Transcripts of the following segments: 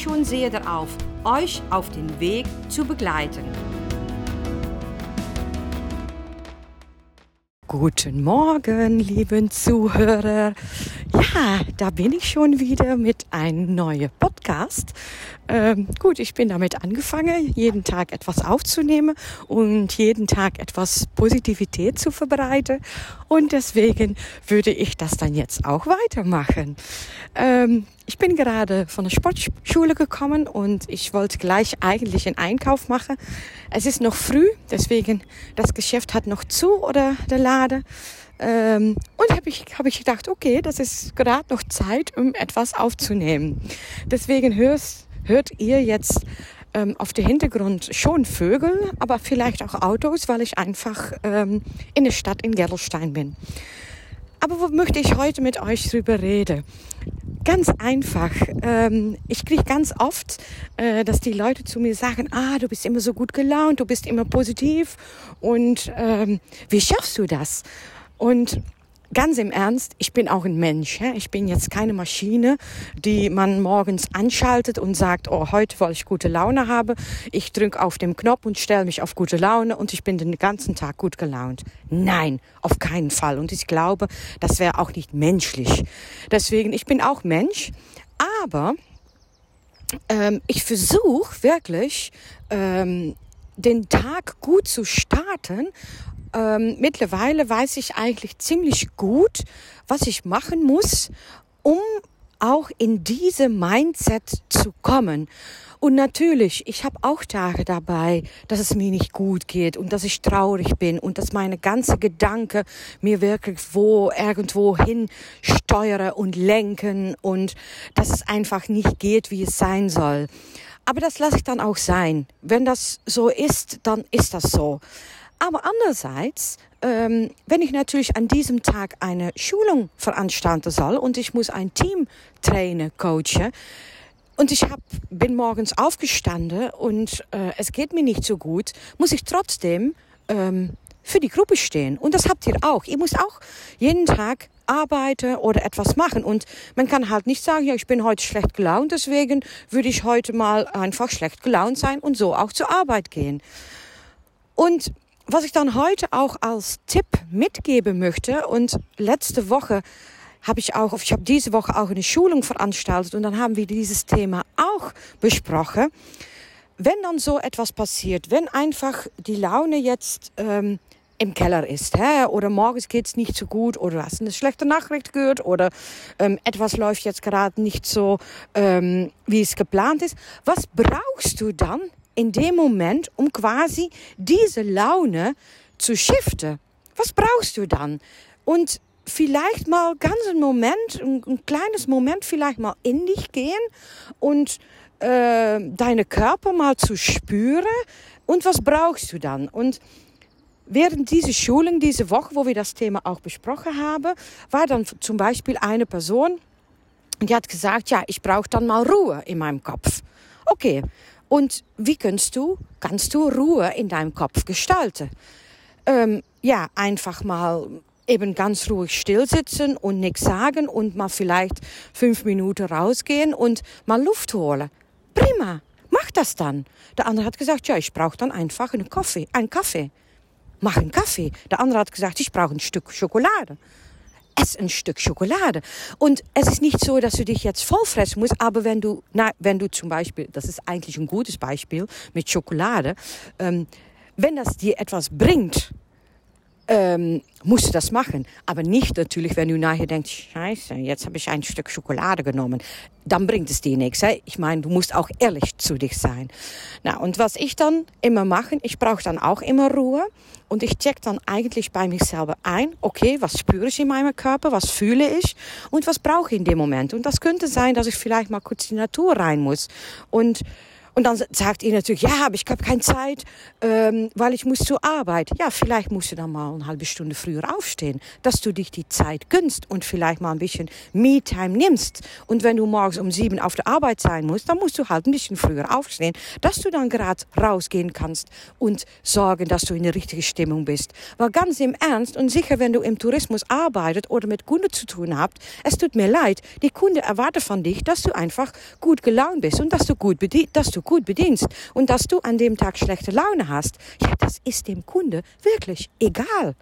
schon sehr darauf, euch auf den Weg zu begleiten. Guten Morgen, lieben Zuhörer. Ja, da bin ich schon wieder mit einem neuen Podcast. Ähm, gut, ich bin damit angefangen, jeden Tag etwas aufzunehmen und jeden Tag etwas Positivität zu verbreiten. Und deswegen würde ich das dann jetzt auch weitermachen. Ähm, ich bin gerade von der Sportschule gekommen und ich wollte gleich eigentlich einen Einkauf machen. Es ist noch früh, deswegen das Geschäft hat noch zu oder der Laden. Ähm, und habe ich, hab ich gedacht, okay, das ist gerade noch Zeit, um etwas aufzunehmen. Deswegen hörst, hört ihr jetzt ähm, auf dem Hintergrund schon Vögel, aber vielleicht auch Autos, weil ich einfach ähm, in der Stadt in Gerolstein bin. Aber wo möchte ich heute mit euch drüber reden? Ganz einfach. Ähm, ich kriege ganz oft, äh, dass die Leute zu mir sagen, ah, du bist immer so gut gelaunt, du bist immer positiv und ähm, wie schaffst du das? Und ganz im Ernst, ich bin auch ein Mensch. Ich bin jetzt keine Maschine, die man morgens anschaltet und sagt, oh, heute, weil ich gute Laune habe, ich drücke auf den Knopf und stelle mich auf gute Laune und ich bin den ganzen Tag gut gelaunt. Nein, auf keinen Fall. Und ich glaube, das wäre auch nicht menschlich. Deswegen, ich bin auch Mensch, aber ähm, ich versuche wirklich, ähm, den Tag gut zu starten ähm, mittlerweile weiß ich eigentlich ziemlich gut, was ich machen muss, um auch in diese Mindset zu kommen. Und natürlich, ich habe auch Tage dabei, dass es mir nicht gut geht und dass ich traurig bin und dass meine ganze Gedanken mir wirklich wo irgendwo hin steuere und lenken und dass es einfach nicht geht, wie es sein soll. Aber das lasse ich dann auch sein. Wenn das so ist, dann ist das so. Aber andererseits, ähm, wenn ich natürlich an diesem Tag eine Schulung veranstalten soll und ich muss ein Team trainen, coachen, und ich hab, bin morgens aufgestanden und äh, es geht mir nicht so gut, muss ich trotzdem ähm, für die Gruppe stehen. Und das habt ihr auch. Ihr müsst auch jeden Tag arbeiten oder etwas machen. Und man kann halt nicht sagen, ja, ich bin heute schlecht gelaunt, deswegen würde ich heute mal einfach schlecht gelaunt sein und so auch zur Arbeit gehen. Und was ich dann heute auch als Tipp mitgeben möchte und letzte Woche habe ich auch, ich habe diese Woche auch eine Schulung veranstaltet und dann haben wir dieses Thema auch besprochen. Wenn dann so etwas passiert, wenn einfach die Laune jetzt ähm, im Keller ist, hä? oder morgens geht's nicht so gut, oder hast eine schlechte Nachricht gehört, oder ähm, etwas läuft jetzt gerade nicht so, ähm, wie es geplant ist, was brauchst du dann in dem Moment, um quasi diese Laune zu shiften. Was brauchst du dann? Und vielleicht mal ganz einen Moment, ein, ein kleines Moment vielleicht mal in dich gehen und äh, deine Körper mal zu spüren. Und was brauchst du dann? Und während dieser Schulen, diese Woche, wo wir das Thema auch besprochen haben, war dann zum Beispiel eine Person, die hat gesagt, ja, ich brauche dann mal Ruhe in meinem Kopf. Okay, und wie kannst du, kannst du Ruhe in deinem Kopf gestalten? Ähm, ja, einfach mal eben ganz ruhig stillsitzen und nichts sagen und mal vielleicht fünf Minuten rausgehen und mal Luft holen. Prima, mach das dann. Der andere hat gesagt, ja, ich brauche dann einfach einen Kaffee, einen Kaffee. Mach einen Kaffee. Der andere hat gesagt, ich brauche ein Stück Schokolade ess ein Stück Schokolade. Und es ist nicht so, dass du dich jetzt vollfressen musst, aber wenn du, na, wenn du zum Beispiel, das ist eigentlich ein gutes Beispiel mit Schokolade, ähm, wenn das dir etwas bringt, ähm, du das machen. Aber nicht natürlich, wenn du nachher denkst, scheiße, jetzt habe ich ein Stück Schokolade genommen. Dann bringt es dir nichts. He? Ich meine, du musst auch ehrlich zu dich sein. Na, und was ich dann immer mache, ich brauche dann auch immer Ruhe. Und ich check dann eigentlich bei mich selber ein, okay, was spüre ich in meinem Körper, was fühle ich und was brauche ich in dem Moment. Und das könnte sein, dass ich vielleicht mal kurz in die Natur rein muss. Und und dann sagt ihr natürlich, ja, aber ich habe keine Zeit, ähm, weil ich muss zur Arbeit. Ja, vielleicht musst du dann mal eine halbe Stunde früher aufstehen, dass du dich die Zeit gönnst und vielleicht mal ein bisschen Me-Time nimmst. Und wenn du morgens um sieben auf der Arbeit sein musst, dann musst du halt ein bisschen früher aufstehen, dass du dann gerade rausgehen kannst und sorgen, dass du in der richtigen Stimmung bist. Weil ganz im Ernst und sicher, wenn du im Tourismus arbeitet oder mit Kunden zu tun habt, es tut mir leid, die Kunde erwartet von dich, dass du einfach gut gelaunt bist und dass du gut bedient, dass du gut bedienst und dass du an dem Tag schlechte Laune hast, ja, das ist dem Kunde wirklich egal.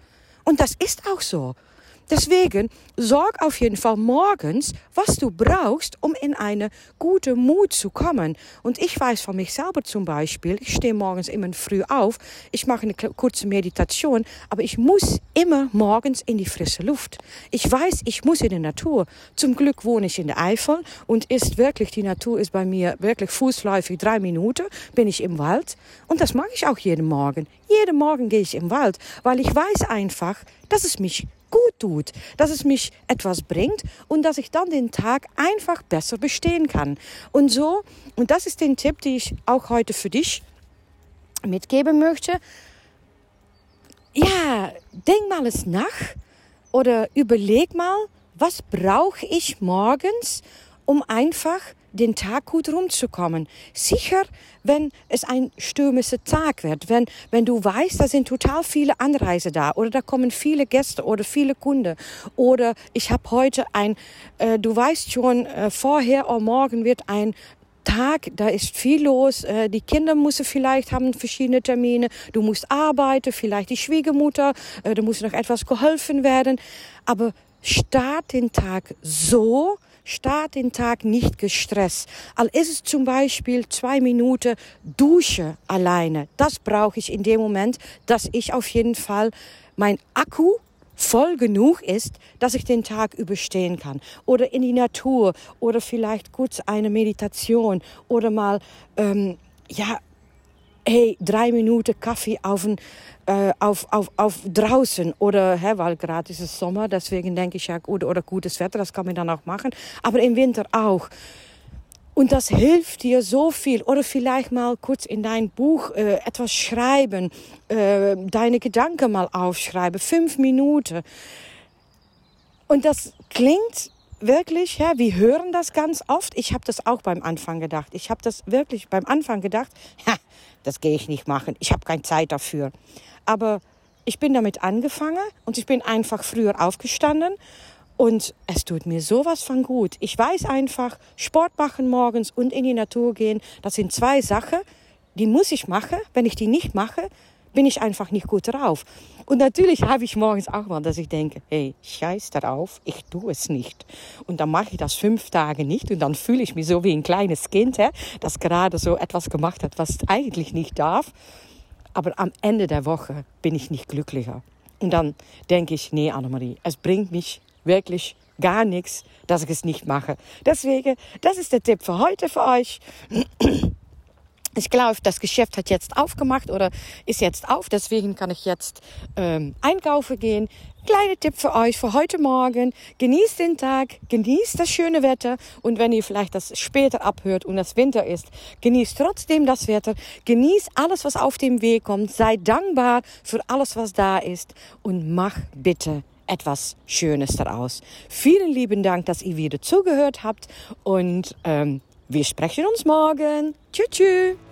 Und das ist auch so. Deswegen sorg auf jeden Fall morgens, was du brauchst, um in eine gute Mut zu kommen. Und ich weiß von mich selber zum Beispiel, ich stehe morgens immer früh auf, ich mache eine kurze Meditation, aber ich muss immer morgens in die frische Luft. Ich weiß, ich muss in die Natur. Zum Glück wohne ich in der Eifel und ist wirklich, die Natur ist bei mir wirklich fußläufig drei Minuten, bin ich im Wald. Und das mache ich auch jeden Morgen. Jeden Morgen gehe ich im Wald, weil ich weiß einfach, dass es mich tut, dass es mich etwas bringt und dass ich dann den Tag einfach besser bestehen kann. Und so, und das ist den Tipp, den ich auch heute für dich mitgeben möchte. Ja, denk mal es nach oder überleg mal, was brauche ich morgens, um einfach den Tag gut rumzukommen. Sicher, wenn es ein stürmischer Tag wird, wenn, wenn du weißt, da sind total viele Anreise da oder da kommen viele Gäste oder viele Kunden oder ich habe heute ein, äh, du weißt schon äh, vorher oder morgen wird ein Tag, da ist viel los. Äh, die Kinder müssen vielleicht haben verschiedene Termine. Du musst arbeiten, vielleicht die Schwiegermutter, äh, da muss noch etwas geholfen werden. Aber start den Tag so, Start den Tag nicht gestresst. Al ist es zum Beispiel zwei Minuten Dusche alleine. Das brauche ich in dem Moment, dass ich auf jeden Fall mein Akku voll genug ist, dass ich den Tag überstehen kann. Oder in die Natur oder vielleicht kurz eine Meditation oder mal, ähm, ja, hey, drei Minuten Kaffee auf, ein, äh, auf, auf, auf draußen oder, hä, weil gerade ist es Sommer, deswegen denke ich ja, oder, oder gutes Wetter, das kann man dann auch machen, aber im Winter auch. Und das hilft dir so viel. Oder vielleicht mal kurz in dein Buch äh, etwas schreiben, äh, deine Gedanken mal aufschreiben, fünf Minuten. Und das klingt wirklich, ja, wir hören das ganz oft. Ich habe das auch beim Anfang gedacht. Ich habe das wirklich beim Anfang gedacht, ha, das gehe ich nicht machen. Ich habe keine Zeit dafür. Aber ich bin damit angefangen und ich bin einfach früher aufgestanden und es tut mir sowas von gut. Ich weiß einfach, Sport machen morgens und in die Natur gehen, das sind zwei Sachen, die muss ich machen. Wenn ich die nicht mache, bin ich einfach nicht gut drauf. Und natürlich habe ich morgens auch mal, dass ich denke, hey, scheiß darauf, ich tue es nicht. Und dann mache ich das fünf Tage nicht und dann fühle ich mich so wie ein kleines Kind, hè, das gerade so etwas gemacht hat, was eigentlich nicht darf. Aber am Ende der Woche bin ich nicht glücklicher. Und dann denke ich, nee, Annemarie, es bringt mich wirklich gar nichts, dass ich es nicht mache. Deswegen, das ist der Tipp für heute für euch. Ich glaube, das Geschäft hat jetzt aufgemacht oder ist jetzt auf. Deswegen kann ich jetzt ähm, einkaufen gehen. Kleiner Tipp für euch für heute Morgen. Genießt den Tag, genießt das schöne Wetter. Und wenn ihr vielleicht das später abhört und es Winter ist, genießt trotzdem das Wetter. Genießt alles, was auf dem Weg kommt. Sei dankbar für alles, was da ist. Und mach bitte etwas Schönes daraus. Vielen lieben Dank, dass ihr wieder zugehört habt. Und ähm, wir sprechen uns morgen. Tschüss. tschüss.